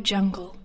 Jungle.